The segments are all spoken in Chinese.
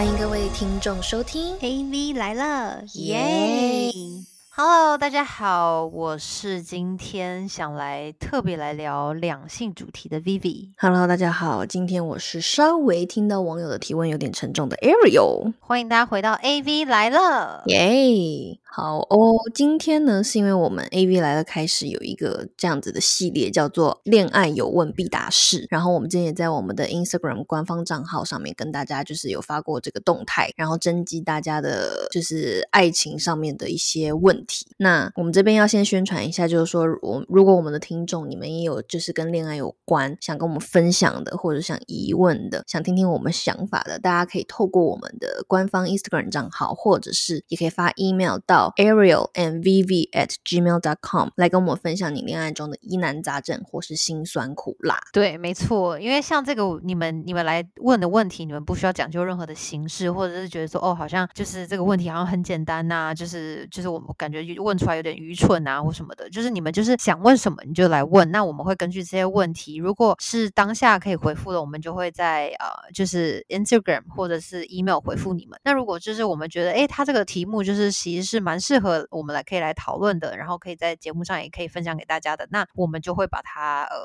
欢迎各位听众收听 AV 来了，耶！Hello，大家好，我是今天想来特别来聊两性主题的 Vivi，Hello，大家好，今天我是稍微听到网友的提问有点沉重的 Ariel，欢迎大家回到 AV 来了。耶好哦，今天呢是因为我们 AV 来了开始有一个这样子的系列，叫做“恋爱有问必答式”。然后我们之前也在我们的 Instagram 官方账号上面跟大家就是有发过这个动态，然后征集大家的就是爱情上面的一些问题。那我们这边要先宣传一下，就是说我如果我们的听众你们也有就是跟恋爱有关想跟我们分享的，或者想疑问的，想听听我们想法的，大家可以透过我们的官方 Instagram 账号，或者是也可以发 email 到 Ariel and Vivi at gmail dot com 来跟我们分享你恋爱中的疑难杂症或是辛酸苦辣。对，没错，因为像这个你们你们来问的问题，你们不需要讲究任何的形式，或者是觉得说哦，好像就是这个问题好像很简单呐、就是就是我们感感觉问出来有点愚蠢啊或什么的，就是你们就是想问什么你就来问，那我们会根据这些问题，如果是当下可以回复的，我们就会在呃就是 Instagram 或者是 email 回复你们。那如果就是我们觉得诶，他这个题目就是其实是蛮适合我们来可以来讨论的，然后可以在节目上也可以分享给大家的，那我们就会把它呃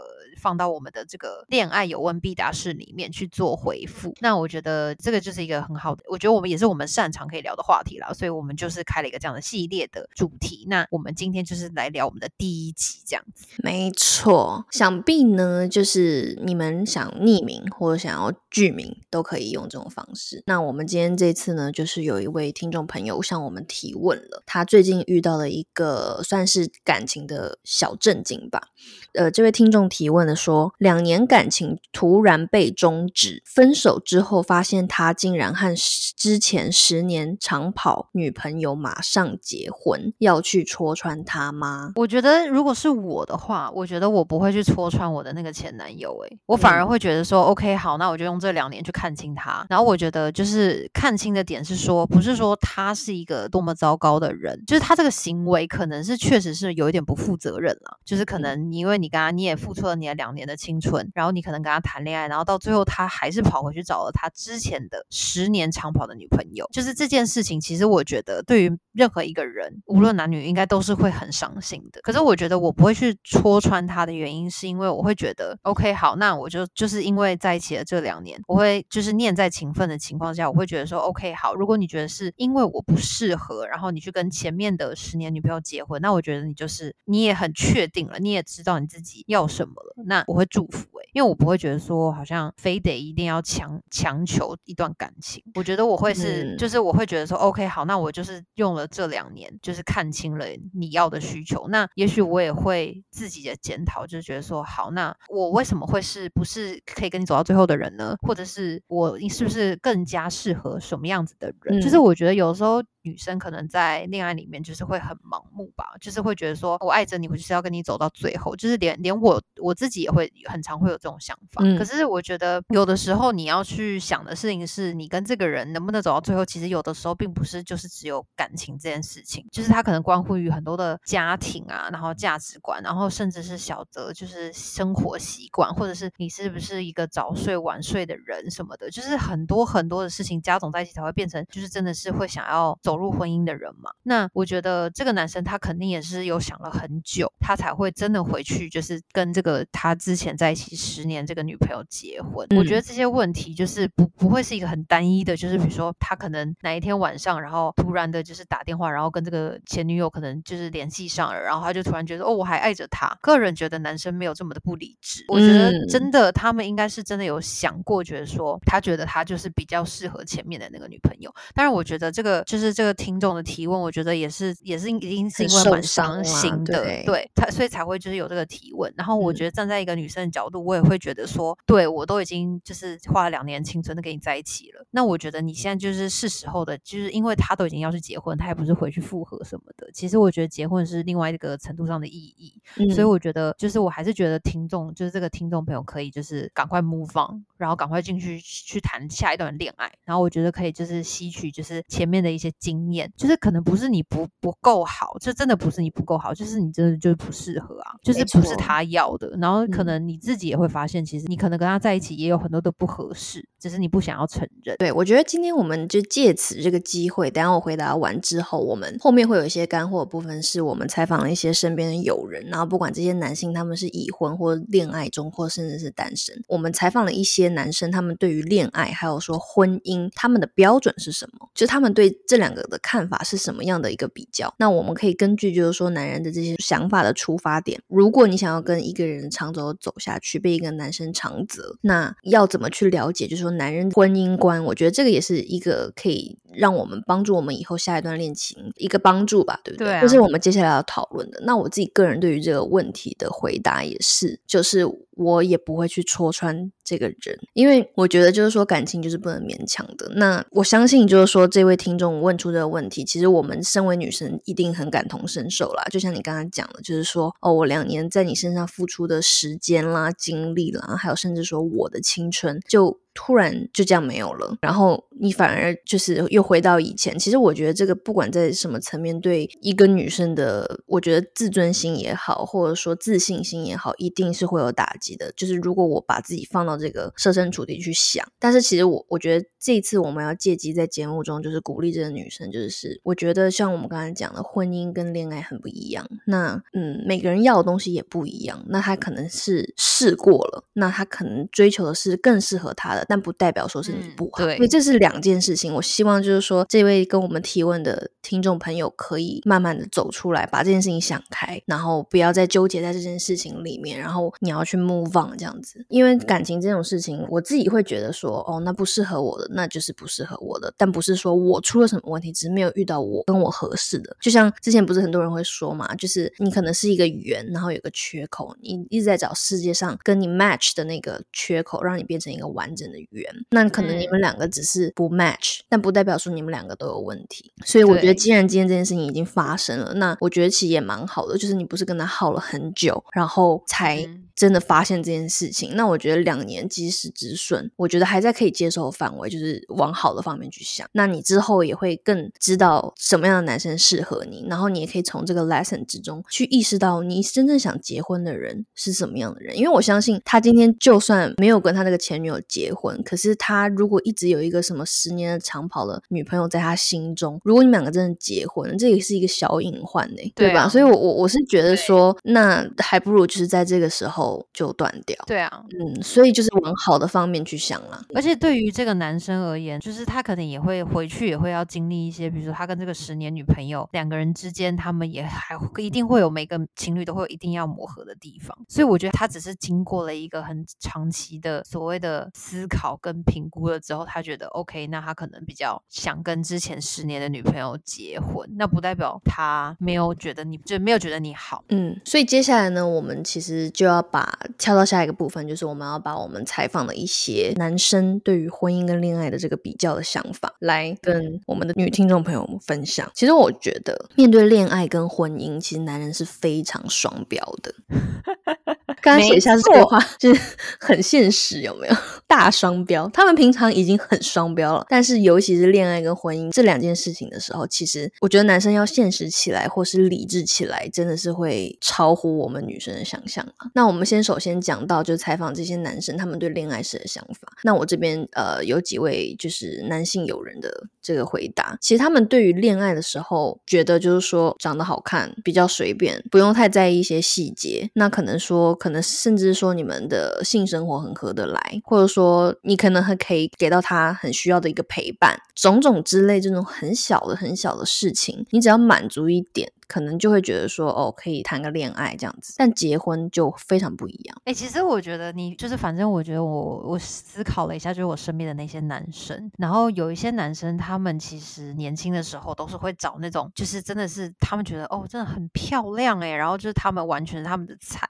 放到我们的这个恋爱有问必答室里面去做回复。那我觉得这个就是一个很好的，我觉得我们也是我们擅长可以聊的话题啦，所以我们就是开了一个这样的系列的主题。那我们今天就是来聊我们的第一集这样子。没错，想必呢，就是你们想匿名或者想要剧名，都可以用这种方式。那我们今天这次呢，就是有一位听众朋友向我们提问了，他最近遇到了一个算是感情的小震惊吧。呃，这位听众提问的说，两年感情突然被终止，分手之后发现他竟然和十之前十年长跑女朋友马上结婚，要去戳穿他吗？我觉得如果是我的话，我觉得我不会去戳穿我的那个前男友、欸，我反而会觉得说、o k 好，那我就用这两年去看清他。然后我觉得就是看清的点是说，不是说他是一个多么糟糕的人，就是他这个行为可能是确实是有一点不负责任了，就是可能因为你你跟他你也付出了你的两年的青春，然后你可能跟他谈恋爱，然后到最后他还是跑回去找了他之前的十年长跑的女朋友，就是这件事情，其实我觉得对于任何一个人，无论男女，应该都是会很伤心的。可是我觉得我不会去戳穿他的原因，是因为我会觉得，OK，好，那我就就是因为在一起的这两年，我会就是念在情分的情况下，我会觉得说，OK，好，如果你觉得是因为我不适合，然后你去跟前面的十年女朋友结婚，那我觉得你就是你也很确定了，你也知道你要什么了，那我会祝福诶、因为我不会觉得说好像非得一定要强强求一段感情，我觉得我会是、嗯就是我会觉得说，OK，好，那我就是用了这两年，就是看清了你要的需求，那也许我也会自己的检讨，就是觉得说，好，那我为什么会是不是可以跟你走到最后的人呢？或者是我你是不是更加适合什么样子的人？就是嗯我觉得有时候。女生可能在恋爱里面就是会很盲目吧，就是会觉得说我爱着你，我就是要跟你走到最后，就是连连我我自己也会很常会有这种想法。嗯可是我觉得有的时候你要去想的事情是你跟这个人能不能走到最后，其实有的时候并不是就是只有感情这件事情，就是它可能关乎于很多的家庭啊，然后价值观，然后甚至是小则就是生活习惯，或者是你是不是一个早睡晚睡的人什么的，就是很多很多的事情加总在一起才会变成，就是真的是会想要走入婚姻的人嘛。那我觉得这个男生他肯定也是有想了很久，他才会真的回去，就是跟这个他之前在一起十年这个女朋友结婚。我觉得这些问题就是不不会是一个很单一的，就是比如说他可能哪一天晚上，然后突然的就是打电话，然后跟这个前女友可能就是联系上了，然后他就突然觉得哦我还爱着他。个人觉得男生没有这么的不理智，我觉得嗯真的他们应该是真的有想过，觉得说他觉得他就是比较适合前面的那个女朋友。当然，我觉得这个就是这个听众的提问，我觉得也是也是一定是因为蛮伤心的，对对他，所以才会就是有这个提问。然后我嗯觉得站在一个女生的角度，我也会觉得说，对我都已经就是花了两年青春的跟你在一起了，那我觉得你现在就是是时候的，就是因为他都已经要去结婚，他也不是回去复合什么的。其实我觉得结婚是另外一个程度上的意义，嗯所以我觉得就是我还是觉得听众就是这个听众朋友可以就是赶快 move on，然后赶快进去去谈下一段恋爱。然后我觉得可以就是吸取就是前面的一些经验，就是可能不是你不不够好，就真的不是你不够好，就是你真的就是不适合啊，就是不是他要的。然后可能你自己也会发现，其实你可能跟他在一起也有很多的不合适，只是你不想要承认。对，我觉得今天我们就借此这个机会，等下我回答完之后，我们后面会有一些干货部分，是我们采访了一些身边的友人，然后不管这些男性他们是已婚或恋爱中，或甚至是单身，我们采访了一些男生，他们对于恋爱还有说婚姻，他们的标准是什么？就他们对这两个的看法是什么样的一个比较？那我们可以根据就是说男人的这些想法的出发点，如果你想要跟一个人长久走下去，被一个男生长择，那要怎么去了解？就是说男人婚姻观，我觉得这个也是一个可以让我们帮助我们以后下一段恋情一个帮助吧，对不对？这是我们接下来要讨论的。那我自己个人对于这个问题的回答也是，就是我也不会去戳穿这个人，因为我觉得就是说感情就是不能勉强的。那我相信就是说这位听众问出这个问题，其实我们身为女生一定很感同身受啦。就像你刚刚讲的，就是说哦，我两年在你身上付出的时间啦、精力啦，还有甚至说我的青春就。突然就这样没有了，然后你反而就是又回到以前。其实我觉得这个不管在什么层面，对一个女生的，我觉得自尊心也好，或者说自信心也好，一定是会有打击的。就是如果我把自己放到这个设身处地去想，但是其实我我觉得这一次我们要借机在节目中就是鼓励这个女生，就是我觉得像我们刚才讲的，婚姻跟恋爱很不一样。那嗯，每个人要的东西也不一样。那她可能是试过了，那她可能追求的是更适合她的。但不代表说是你不好，所以这是两件事情。我希望就是说，这位跟我们提问的听众朋友可以慢慢的走出来，把这件事情想开，然后不要再纠结在这件事情里面，然后你要去 move on 这样子。因为感情这种事情，我自己会觉得说，哦，那不适合我的，那就是不适合我的，但不是说我出了什么问题，只是没有遇到我跟我合适的。就像之前不是很多人会说嘛，就是你可能是一个圆，然后有个缺口，你一直在找世界上跟你 match 的那个缺口，让你变成一个完整的。圆，那可能你们两个只是不 match，但不代表说你们两个都有问题。所以我觉得，既然今天这件事情已经发生了，那我觉得其实也蛮好的，就是你不是跟他耗了很久，然后才真的发现这件事情。那我觉得两年及时止损，我觉得还在可以接受的范围，就是往好的方面去想。那你之后也会更知道什么样的男生适合你，然后你也可以从这个 lesson 之中去意识到你真正想结婚的人是什么样的人。因为我相信他今天就算没有跟他那个前女友结婚。可是他如果一直有一个什么十年的长跑的女朋友在他心中，如果你们两个真的结婚，这也是一个小隐患呢，对吧？所以，我我我是觉得说，那还不如就是在这个时候就断掉。对啊，嗯，所以就是往好的方面去想了。而且对于这个男生而言，就是他可能也会回去，也会要经历一些，比如说他跟这个十年女朋友两个人之间，他们也还一定会有每个情侣都会一定要磨合的地方。所以我觉得他只是经过了一个很长期的所谓的思考。跟评估了之后，他觉得 OK，那他可能比较想跟之前十年的女朋友结婚，那不代表他没有觉得你就没有觉得你好，嗯，所以接下来呢，我们其实就要把跳到下一个部分，就是我们要把我们采访的一些男生对于婚姻跟恋的这个比较的想法，来跟我们的女听众朋友们分享。其实我觉得，面对恋爱跟婚姻，其实男人是非常双标的。刚刚写下这句话，就是很现实，有没有？大双标，他们平常已经很双标了，但是尤其是恋爱跟婚姻这两件事情的时候，其实我觉得男生要现实起来或是理智起来，真的是会超乎我们女生的想象啊。那我们先首先讲到，就是采访这些男生他们对恋爱时的想法。那我这边呃有几位就是男性友人的这个回答，其实他们对于恋爱的时候，觉得就是说长得好看比较随便，不用太在意一些细节。那可能说可能。甚至说你们的性生活很合得来，或者说你可能还可以给到他很需要的一个陪伴，种种之类这种很小的很小的事情，你只要满足一点。可能就会觉得说哦，可以谈个恋爱这样子，但结婚就非常不一样。哎，其实我觉得你就是，反正我觉得我我思考了一下，就是我身边的那些男生，然后有一些男生，他们其实年轻的时候都是会找那种，就是真的是他们觉得哦，真的很漂亮哎，然后就是他们完全是他们的菜。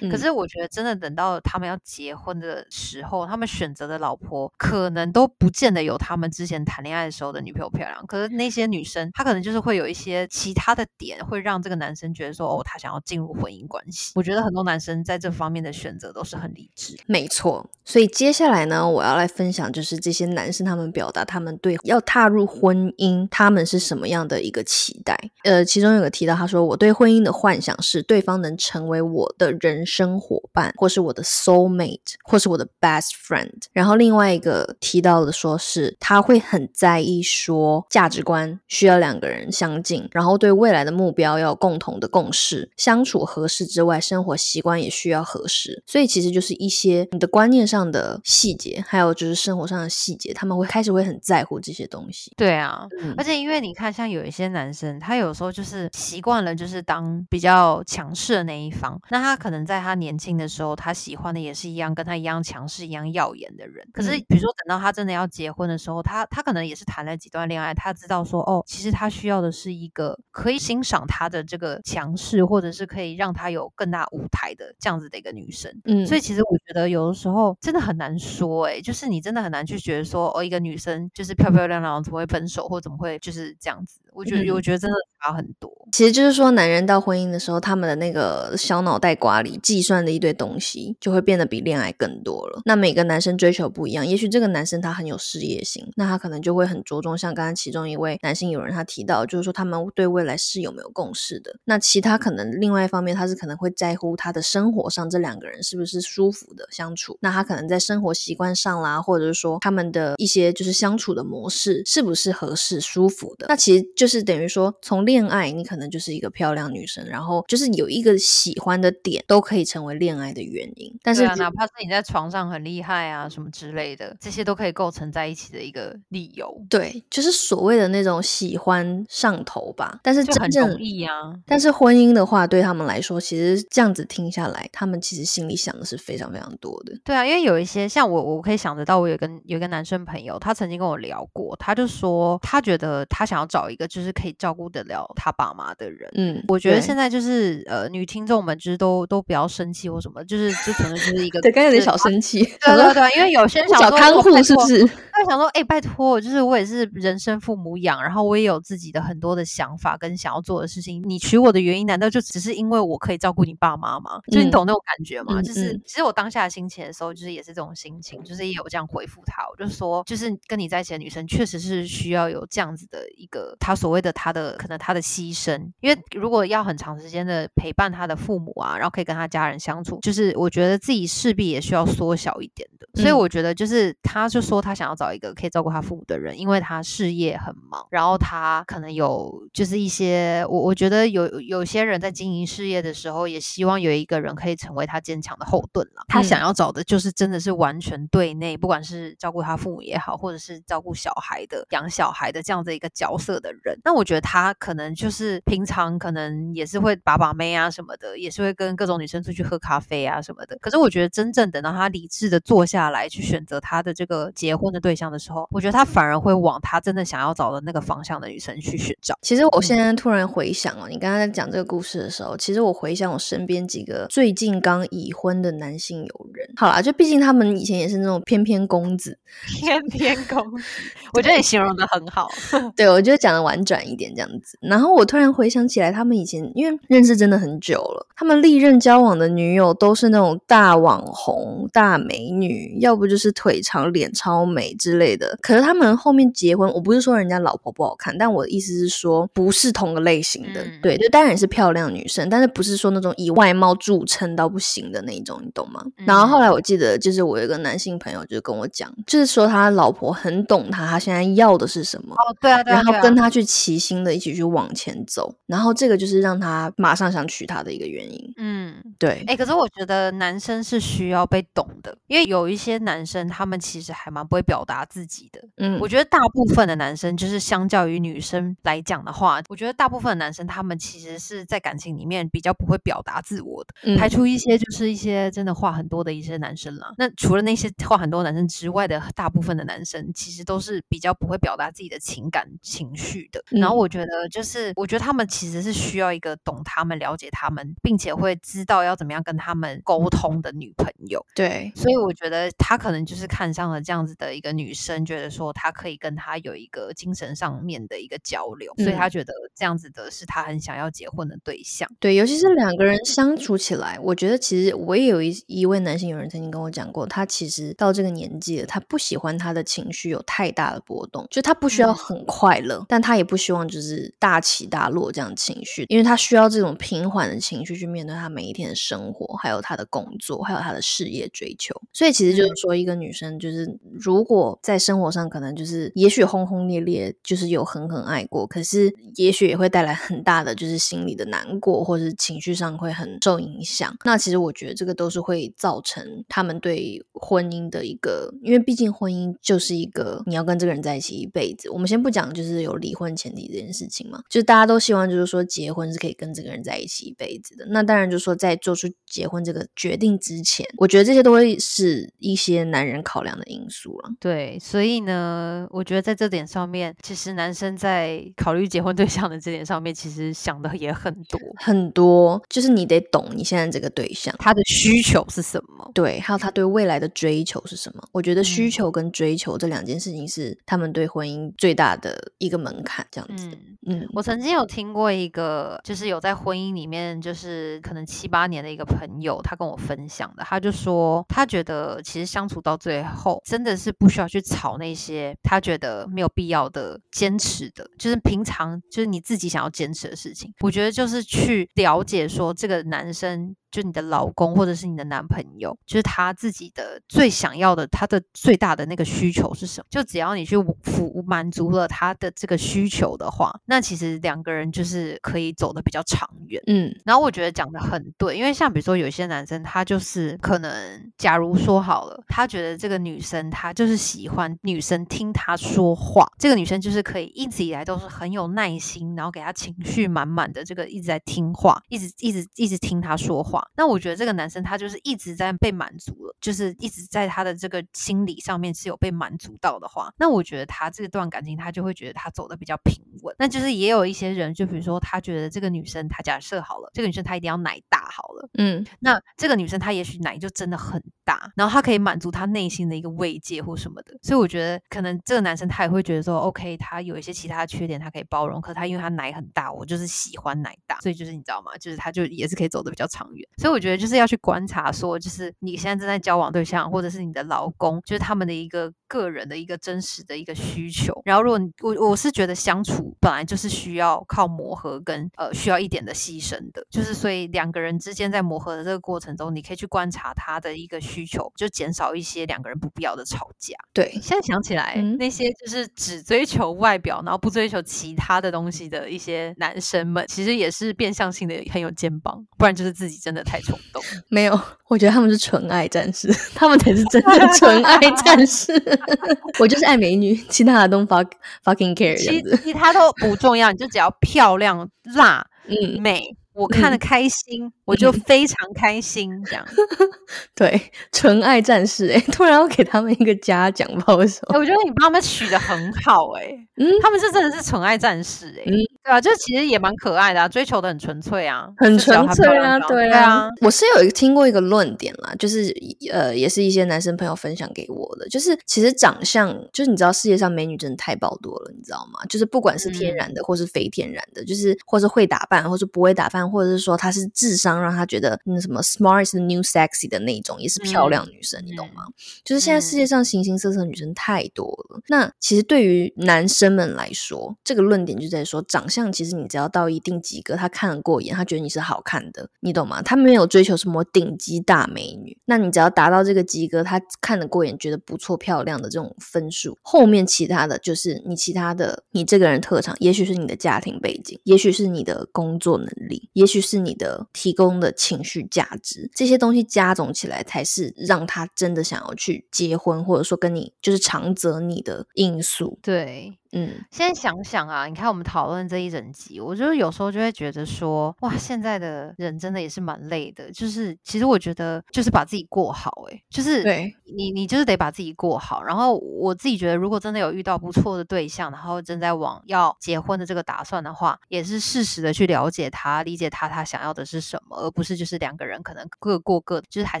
可是我觉得真的等到他们要结婚的时候，他们选择的老婆可能都不见得有他们之前谈恋爱的时候的女朋友漂亮。可是那些女生，她可能就是会有一些其他的点。会让这个男生觉得说，哦，他想要进入婚姻关系。我觉得很多男生在这方面的选择都是很理智。没错，所以接下来呢，我要来分享就是这些男生他们表达他们对要踏入婚姻，他们是什么样的一个期待。呃，其中有个提到，他说我对婚姻的幻想是对方能成为我的人生伙伴，或是我的 soul mate，或是我的 best friend。然后另外一个提到的说是他会很在意说价值观需要两个人相近，然后对未来的目标要有共同的共识，相处合适之外，生活习惯也需要合适。所以其实就是一些你的观念上的细节，还有就是生活上的细节，他们会开始会很在乎这些东西。对啊，嗯而且因为你看，像有一些男生，他有时候就是习惯了，就是当比较强势的那一方。那他可能在他年轻的时候，他喜欢的也是一样跟他一样强势、一样耀眼的人。可是嗯比如说等到他真的要结婚的时候，他他可能也是谈了几段恋爱，他知道说，哦，其实他需要的是一个可以欣赏他的这个强势，或者是可以让她有更大舞台的这样子的一个女生。嗯，所以其实我觉得有的时候真的很难说、欸，就是你真的很难去觉得说，哦，一个女生就是漂漂亮亮，怎么会分手，或怎么会就是这样子？我觉得，嗯我觉得真的差很多。其实就是说，男人到婚姻的时候，他们的那个小脑袋瓜里计算的一堆东西，就会变得比恋爱更多了。那每个男生追求不一样，也许这个男生他很有事业心，那他可能就会很着重，像刚刚其中一位男性友人他提到，就是说他们对未来是有没有共识的。那其他可能另外一方面，他是可能会在乎他的生活上这两个人是不是舒服的相处。那他可能在生活习惯上啦，或者是说他们的一些就是相处的模式是不是合适舒服的。那其实就是等于说，从恋爱你可能就是一个漂亮女生，然后就是有一个喜欢的点，都可以成为恋爱的原因。但是啊，哪怕是你在床上很厉害啊，什么之类的，这些都可以构成在一起的一个理由，对，就是所谓的那种喜欢上头吧。但是就很真正容易啊。但是婚姻的话，对他们来说，其实这样子听下来，他们其实心里想的是非常非常多的。对啊，因为有一些像我，我可以想得到，我有跟有一个男生朋友，他曾经跟我聊过，他就说他觉得他想要找一个就是可以照顾得了他爸妈的人。嗯，我觉得现在就是呃，女听众们就是都都不要生气或什么，就是就可能就是一个对，刚刚有点小生气，对 对对，因为有些人想说找看护是不是？他就想说，哎、拜托，就是我也是人生父母养，然后我也有自己的很多的想法跟想要做的事情。你娶我的原因，难道就只是因为我可以照顾你爸妈吗？就是你嗯懂那种感觉吗？嗯就是嗯其实我当下的心情的时候，就是也是这种心情，就是也有这样回复他，我就说，就是跟你在一起的女生，确实是需要有这样子的一个她所谓的他的可能他的牺牲，因为如果要很长时间的陪伴他的父母啊，然后可以跟他家人相处，就是我觉得自己势必也需要缩小一点。所以嗯我觉得就是他就说他想要找一个可以照顾他父母的人，因为他事业很忙，然后他可能有就是一些我我觉得有有些人在经营事业的时候，也希望有一个人可以成为他坚强的后盾啦。他想嗯要找的就是真的是完全对内，不管是照顾他父母也好，或者是照顾小孩的、养小孩的这样的一个角色的人。那我觉得他可能就是平常可能也是会把把妹啊什么的，也是会跟各种女生出去喝咖啡啊什么的。可是我觉得真正等到他理智的坐下来去选择他的这个结婚的对象的时候，我觉得他反而会往他真的想要找的那个方向的女生去寻找。其实我现在突然回想哦，你刚刚在讲这个故事的时候，其实我回想我身边几个最近刚已婚的男性友人，好啦，就毕竟他们以前也是那种翩翩公子，翩翩公子，我觉得你形容的很好。对我觉得讲的婉转一点这样子。然后我突然回想起来，他们以前因为认识真的很久了，他们历任交往的女友都是那种大网红、大美女，要不就是腿长、脸超美之类的。可是他们后面结婚，我不是说人家老婆不好看，但我的意思是说，不是同个类型的。嗯对，就当然也是漂亮女生，但是不是说那种以外貌著称到不行的那一种，你懂吗？然后后来我记得，就是我有一个男性朋友就跟我讲，就是说他老婆很懂他，他现在要的是什么。哦，对啊，对啊，然后跟他去齐心的一起去往前走，然后这个就是让他马上想娶她的一个原因。嗯。对，哎、可是我觉得男生是需要被懂的，因为有一些男生他们其实还蛮不会表达自己的。嗯我觉得大部分的男生，就是相较于女生来讲的话，我觉得大部分的男生他们其实是在感情里面比较不会表达自我的，嗯排除一些就是一些真的话很多的一些男生啦。那除了那些话很多男生之外的大部分的男生，其实都是比较不会表达自己的情感情绪的。然后嗯我觉得就是，我觉得他们其实是需要一个懂他们、了解他们，并且会知道要怎么样跟他们沟通的女朋友。对，所以我觉得他可能就是看上了这样子的一个女生，觉得说他可以跟他有一个精神上面的一个交流，所以他觉得这样子的是他很想要结婚的对象。对，尤其是两个人相处起来，我觉得其实我也有一一位男性友人曾经跟我讲过，他其实到这个年纪了，他不喜欢他的情绪有太大的波动，就他不需要很快乐，但他也不希望就是大起大落这样情绪，因为他需要这种平缓的情绪去面对他每一天的生活，还有他的工作，还有他的事业追求。所以其实就是说，一个女生就是如果在生活上可能就是也许轰轰烈烈，就是有狠狠爱过，可是也许也会带来很大的就是心理的难过，或者是情绪上会很受影响。那其实我觉得这个都是会造成他们对婚姻的一个，因为毕竟婚姻就是一个你要跟这个人在一起一辈子。我们先不讲就是有离婚前提这件事情嘛，就是大家都希望就是说结婚是可以跟这个人在一起一辈子的。那当然就是说在做出结婚这个决定之前，我觉得这些都会是一些男人考量的因素了。对，所以呢，我觉得在这点上面，其实男生在考虑结婚对象的这点上面，其实想的也很多很多，就是你得懂你现在这个对象他的需求是什么，对，还有他对未来的追求是什么。我觉得需求跟追求这两件事情是他们对婚姻最大的一个门槛，这样子。嗯，我曾经有听过一个，就是有在婚姻里面，就是可能七八年的一个朋友，他跟我分享的，他就说他觉得其其实相处到最后，真的是不需要去吵那些他觉得没有必要的坚持的，就是平常就是你自己想要坚持的事情。我觉得就是去了解说这个男生。就你的老公或者是你的男朋友，就是他自己的最想要的，他的最大的那个需求是什么？就只要你去服满足了他的这个需求的话，那其实两个人就是可以走的比较长远。嗯，然后我觉得讲的很对，因为像比如说有些男生，他就是可能，假如说好了，他觉得这个女生他就是喜欢女生听他说话，这个女生就是可以一直以来都是很有耐心，然后给他情绪满满的这个一直在听话，一直一直一直听他说话。那我觉得这个男生他就是一直在被满足了，就是一直在他的这个心理上面是有被满足到的话，那我觉得他这段感情他就会觉得他走的比较平稳。那就是也有一些人，就比如说他觉得这个女生，他假设好了，这个女生她一定要奶大好了，嗯，那这个女生她也许奶就真的很大，然后他可以满足他内心的一个慰藉或什么的。所以我觉得可能这个男生他也会觉得说，OK，他有一些其他的缺点他可以包容，可他因为他奶很大，我就是喜欢奶大，所以就是你知道吗？就是他就也是可以走的比较长远。所以我觉得就是要去观察，说就是你现在正在交往对象，或者是你的老公，就是他们的一个个人的一个真实的一个需求。然后，如果你我我是觉得相处本来就是需要靠磨合跟呃需要一点的牺牲的，就是所以两个人之间在磨合的这个过程中，你可以去观察他的一个需求，就减少一些两个人不必要的吵架。对，现在想起来，那些就是只追求外表，然后不追求其他的东西的一些男生们，其实也是变相性的很有肩膀，不然就是自己真的太冲动。没有，我觉得他们是纯爱战士，他们才是真的纯爱战士。我就是爱美女，其他的都 fuck fucking care。其其他都不重要，你就只要漂亮、辣、嗯、美。我看的开心，我就非常开心，这样。对，纯爱战士，哎，突然要给他们一个嘉奖，不知道为什么。我觉得你帮他们取的很好，哎，嗯，他们是真的是纯爱战士，哎，对啊，就其实也蛮可爱的啊，追求的很纯粹啊，很纯粹啊，对啊。我是有一个听过一个论点啦，就是呃，也是一些男生朋友分享给我的，就是其实长相，就是你知道世界上美女真的太爆多了，你知道吗？就是不管是天然的或是非天然的，就是或是会打扮或是不会打扮。或者是说她是智商让她觉得那什么 smart is the new sexy 的那种，也是漂亮女生，你懂吗？就是现在世界上形形色色女生太多了。那其实对于男生们来说，这个论点就在说，长相像其实你只要到一定及格，他看得过眼，他觉得你是好看的，你懂吗？他没有追求什么顶级大美女，那你只要达到这个及格，他看得过眼，觉得不错漂亮的这种分数，后面其他的就是你其他的你这个人特长，也许是你的家庭背景，也许是你的工作能力。也许是你的提供的情绪价值，这些东西加总起来，才是让他真的想要去结婚，或者说跟你就是长择你的因素。对。嗯，现在想想啊，你看我们讨论这一整集，我就有时候就会觉得说，哇，现在的人真的也是蛮累的。就是其实我觉得，就是把自己过好，哎，就是对你你就是得把自己过好。然后我自己觉得，如果真的有遇到不错的对象，然后正在往要结婚的这个打算的话，也是适时的去了解他，理解他他想要的是什么，而不是就是两个人可能各过各，就是还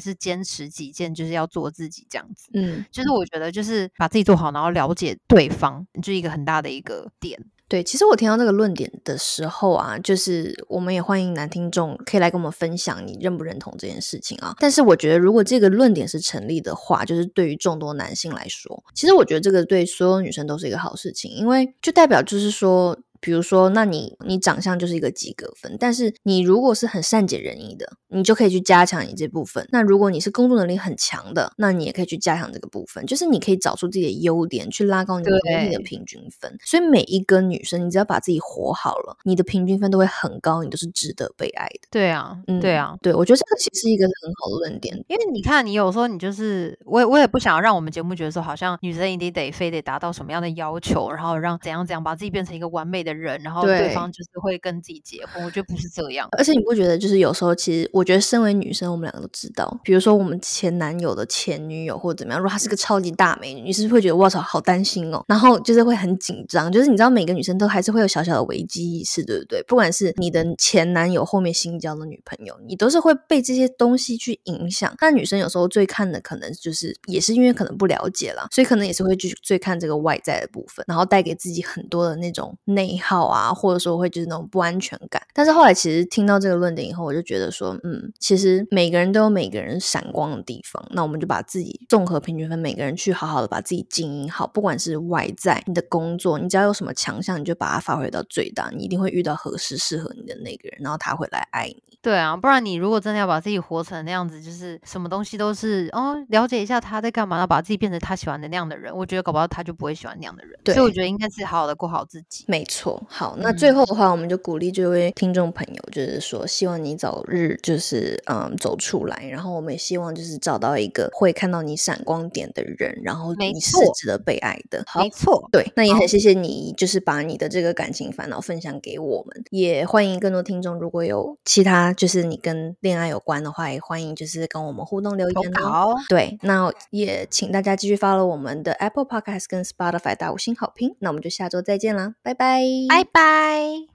是坚持己见，就是要做自己这样子。嗯，就是我觉得就是把自己做好，然后了解对方，就一个很大的一个点。对，其实我听到这个论点的时候啊，就是我们也欢迎男听众可以来跟我们分享你认不认同这件事情啊。但是我觉得，如果这个论点是成立的话，就是对于众多男性来说，其实我觉得这个对所有女生都是一个好事情，因为就代表就是说。比如说，那你你长相就是一个及格分，但是你如果是很善解人意的，你就可以去加强你这部分。那如果你是工作能力很强的，那你也可以去加强这个部分。就是你可以找出自己的优点，去拉高你的的平均分。所以每一个女生，你只要把自己活好了，你的平均分都会很高，你都是值得被爱的。对啊，嗯对啊，对，我觉得这个其实是一个很好的论点。因为你看，你有时候你就是，我也我也不想让我们节目觉得说，好像女生一定得非得达到什么样的要求，然后让怎样怎样把自己变成一个完美的人，然后对。方就是会跟自己结婚，我觉得不是这样。而且你不觉得，就是有时候，其实我觉得，身为女生，我们两个都知道，比如说我们前男友的前女友或者怎么样，如果她是个超级大美女，你是不是会觉得哇操，好担心哦？然后就是会很紧张，就是你知道，每个女生都还是会有小小的危机意识，对不对？不管是你的前男友后面新交的女朋友，你都是会被这些东西去影响。但女生有时候最看的可能就是也是因为可能不了解了，所以可能也是会去最看这个外在的部分，然后带给自己很多的那种内耗啊，或者。说会就是那种不安全感，但是后来其实听到这个论点以后，我就觉得说，嗯，其实每个人都有每个人闪光的地方，那我们就把自己综合平均分，每个人去好好的把自己经营好，不管是外在你的工作，你只要有什么强项，你就把它发挥到最大，你一定会遇到合适适合你的那个人，然后他会来爱你。对啊，不然你如果真的要把自己活成那样子，就是什么东西都是哦，了解一下他在干嘛，要把自己变成他喜欢的那样的人，我觉得搞不好他就不会喜欢那样的人。所以我觉得应该是好好的过好自己。没错，好，那最后的话，我们就鼓励这位听众朋友，就是说希望你早日就是嗯走出来，然后我们也希望就是找到一个会看到你闪光点的人，然后你是值得被爱的。没错，对，那也很谢谢你，就是把你的这个感情烦恼分享给我们，也欢迎更多听众，如果有其他。就是你跟恋爱有关的话，也欢迎就是跟我们互动留言哦。对，那也请大家继续 follow 我们的 Apple Podcast 跟 Spotify 打五星好评。那我们就下周再见啦，拜拜，拜拜。